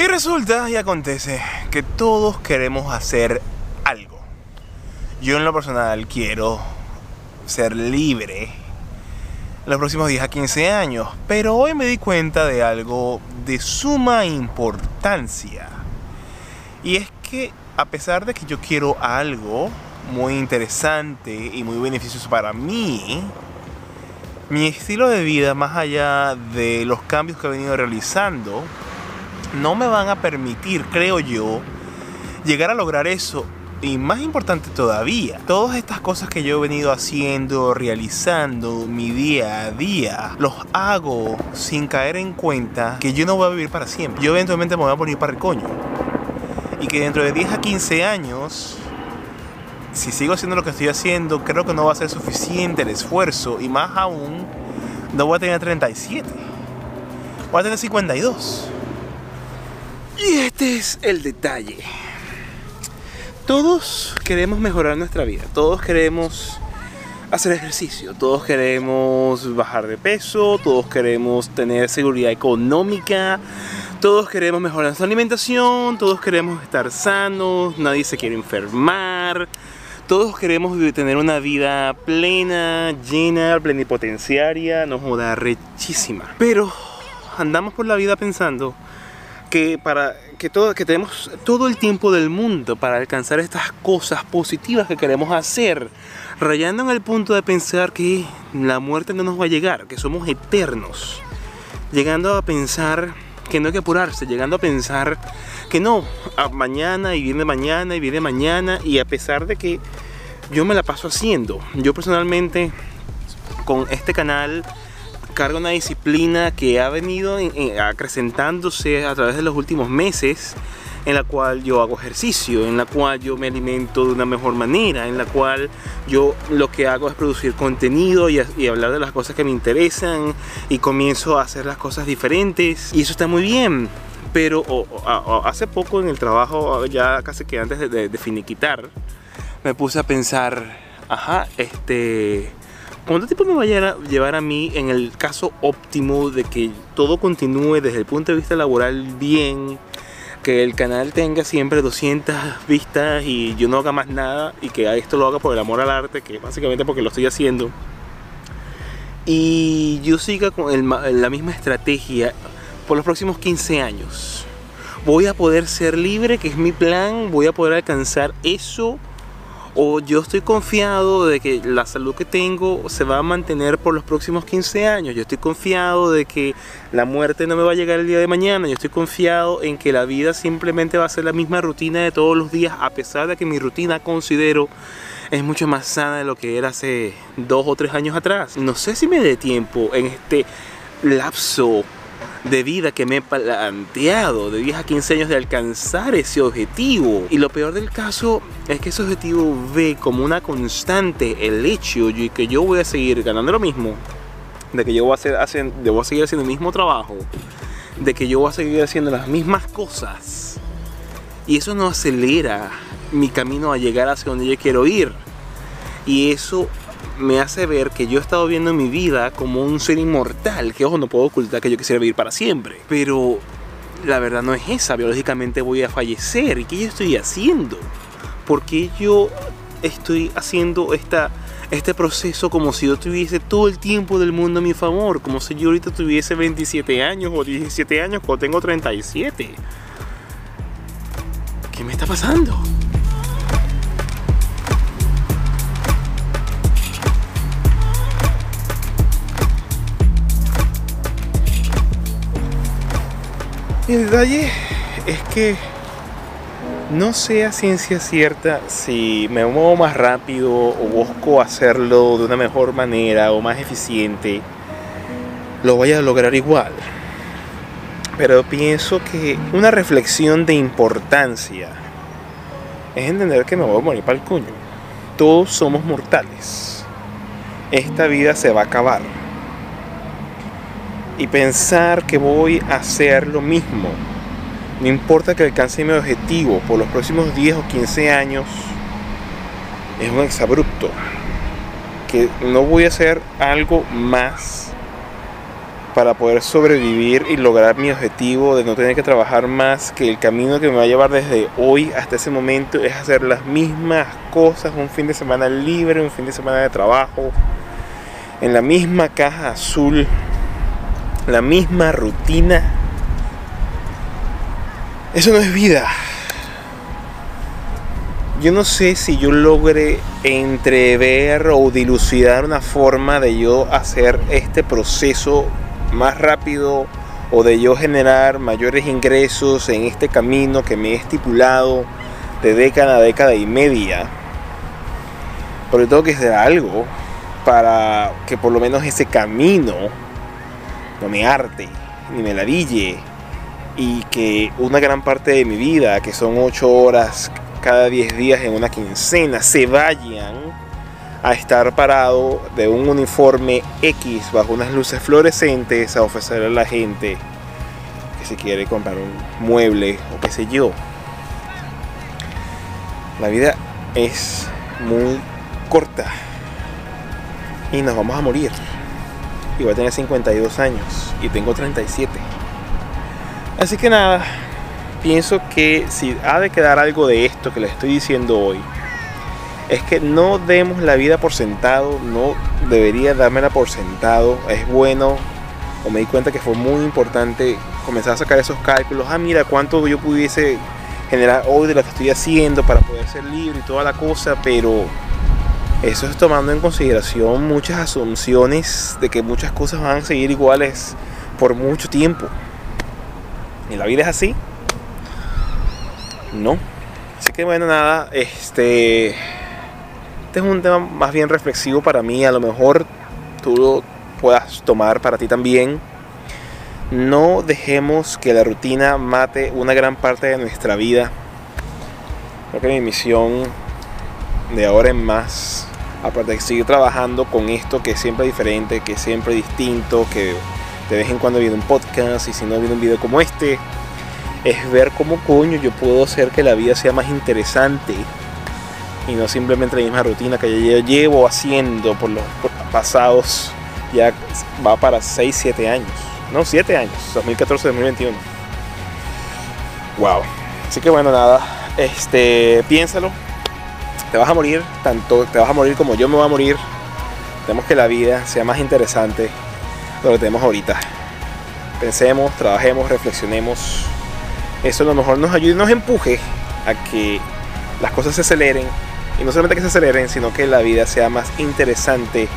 Y resulta y acontece que todos queremos hacer algo. Yo en lo personal quiero ser libre los próximos 10 a 15 años, pero hoy me di cuenta de algo de suma importancia. Y es que a pesar de que yo quiero algo muy interesante y muy beneficioso para mí, mi estilo de vida, más allá de los cambios que he venido realizando, no me van a permitir, creo yo, llegar a lograr eso. Y más importante todavía, todas estas cosas que yo he venido haciendo, realizando mi día a día, los hago sin caer en cuenta que yo no voy a vivir para siempre. Yo eventualmente me voy a poner para el coño. Y que dentro de 10 a 15 años, si sigo haciendo lo que estoy haciendo, creo que no va a ser suficiente el esfuerzo. Y más aún, no voy a tener 37. Voy a tener 52. Y este es el detalle. Todos queremos mejorar nuestra vida, todos queremos hacer ejercicio, todos queremos bajar de peso, todos queremos tener seguridad económica, todos queremos mejorar nuestra alimentación, todos queremos estar sanos, nadie se quiere enfermar, todos queremos tener una vida plena, llena, plenipotenciaria, nos joda rechísima. Pero andamos por la vida pensando que para que todo que tenemos todo el tiempo del mundo para alcanzar estas cosas positivas que queremos hacer, rayando en el punto de pensar que la muerte no nos va a llegar, que somos eternos, llegando a pensar que no hay que apurarse, llegando a pensar que no, mañana y viene mañana y viene mañana y a pesar de que yo me la paso haciendo, yo personalmente con este canal carga una disciplina que ha venido acrecentándose a través de los últimos meses en la cual yo hago ejercicio, en la cual yo me alimento de una mejor manera, en la cual yo lo que hago es producir contenido y, hablar de las cosas que me interesan y comienzo a hacer las cosas diferentes y eso está muy bien. Pero hace poco en el trabajo, ya casi que antes de, de finiquitar, me puse a pensar, ajá, este, ¿Cuánto tiempo me va a llevar a mí en el caso óptimo de que todo continúe desde el punto de vista laboral bien? Que el canal tenga siempre 200 vistas y yo no haga más nada y que esto lo haga por el amor al arte, que básicamente porque lo estoy haciendo. Y yo siga con la misma estrategia por los próximos 15 años. Voy a poder ser libre, que es mi plan, voy a poder alcanzar eso o yo estoy confiado de que la salud que tengo se va a mantener por los próximos 15 años, yo estoy confiado de que la muerte no me va a llegar el día de mañana, yo estoy confiado en que la vida simplemente va a ser la misma rutina de todos los días, a pesar de que mi rutina considero es mucho más sana de lo que era hace dos o tres años atrás. No sé si me dé tiempo en este lapso de vida que me he planteado de 10 a 15 años de alcanzar ese objetivo. Y lo peor del caso es que ese objetivo ve como una constante el hecho de que yo voy a seguir ganando lo mismo, de que yo voy a, hacer, a seguir haciendo el mismo trabajo, de que yo voy a seguir haciendo las mismas cosas. Y eso no acelera mi camino a llegar hacia donde yo quiero ir. Y eso me hace ver que yo he estado viendo mi vida como un ser inmortal, que ojo, no puedo ocultar que yo quisiera vivir para siempre. Pero la verdad no es esa, biológicamente voy a fallecer. ¿Y qué yo estoy haciendo? ¿Por qué yo estoy haciendo esta, este proceso como si yo tuviese todo el tiempo del mundo a mi favor? Como si yo ahorita tuviese 27 años o 17 años cuando tengo 37. ¿Qué me está pasando? El detalle es que no sea ciencia cierta si me muevo más rápido o busco hacerlo de una mejor manera o más eficiente, lo voy a lograr igual. Pero pienso que una reflexión de importancia es entender que me voy a morir para el cuño. Todos somos mortales. Esta vida se va a acabar y pensar que voy a hacer lo mismo. No importa que alcance mi objetivo por los próximos 10 o 15 años, es un exabrupto. Que no voy a hacer algo más para poder sobrevivir y lograr mi objetivo de no tener que trabajar más, que el camino que me va a llevar desde hoy hasta ese momento es hacer las mismas cosas, un fin de semana libre, un fin de semana de trabajo, en la misma caja azul, la misma rutina. Eso no es vida. Yo no sé si yo logre entrever o dilucidar una forma de yo hacer este proceso más rápido o de yo generar mayores ingresos en este camino que me he estipulado de década a década y media. Pero tengo que hacer algo para que por lo menos ese camino no me arte ni me ladille y que una gran parte de mi vida, que son 8 horas cada 10 días en una quincena, se vayan a estar parado de un uniforme X bajo unas luces fluorescentes a ofrecerle a la gente que se quiere comprar un mueble o qué sé yo. La vida es muy corta y nos vamos a morir. Voy a tener 52 años y tengo 37. Así que nada, pienso que si ha de quedar algo de esto que les estoy diciendo hoy, es que no demos la vida por sentado, no debería dármela por sentado. Es bueno, o me di cuenta que fue muy importante comenzar a sacar esos cálculos. Ah, mira, cuánto yo pudiese generar hoy de lo que estoy haciendo para poder ser libre y toda la cosa, pero eso es tomando en consideración muchas asunciones de que muchas cosas van a seguir iguales por mucho tiempo. ¿Y la vida es así? No. Así que bueno, nada, este este es un tema más bien reflexivo para mí, a lo mejor tú lo puedas tomar para ti también. No dejemos que la rutina mate una gran parte de nuestra vida. Creo que mi misión de ahora en más, aparte de seguir trabajando con esto que es siempre diferente, que es siempre distinto, que de vez en cuando viene un podcast y si no viene un video como este, es ver cómo coño yo puedo hacer que la vida sea más interesante y no simplemente la misma rutina que yo llevo haciendo por los, pasados, ya va para 6, 7 años, no 7 años, 2014-2021. Wow. Así que bueno, nada, este, piénsalo. Te vas a morir, tanto te vas a morir como yo me voy a morir. Tenemos que la vida sea más interesante de lo que tenemos ahorita. Pensemos, trabajemos, reflexionemos. Eso a lo mejor nos ayude y nos empuje a que las cosas se aceleren y no solamente que se aceleren, sino que la vida sea más interesante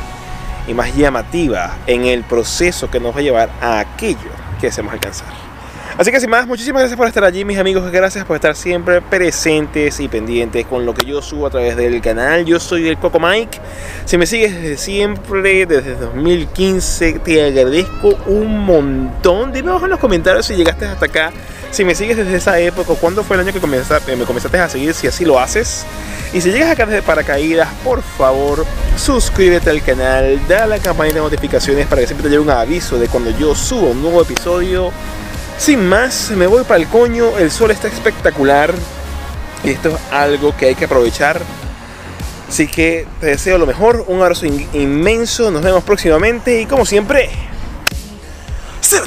y más llamativa en el proceso que nos va a llevar a aquello que deseamos alcanzar. Así que sin más, muchísimas gracias por estar allí, mis amigos. Gracias por estar siempre presentes y pendientes con lo que yo subo a través del canal. Yo soy el Coco Mike. Si me sigues desde siempre, desde 2015, te agradezco un montón. Dime abajo en los comentarios si llegaste hasta acá. Si me sigues desde esa época, ¿cuándo fue el año que comenzaste, me comenzaste a seguir? Si así lo haces. Y si llegas acá desde paracaídas, por favor, suscríbete al canal, da la campanita de notificaciones para que siempre te llegue un aviso de cuando yo subo un nuevo episodio. Sin más, me voy para el coño, el sol está espectacular y esto es algo que hay que aprovechar. Así que te deseo lo mejor, un abrazo inmenso, nos vemos próximamente y como siempre, ¡se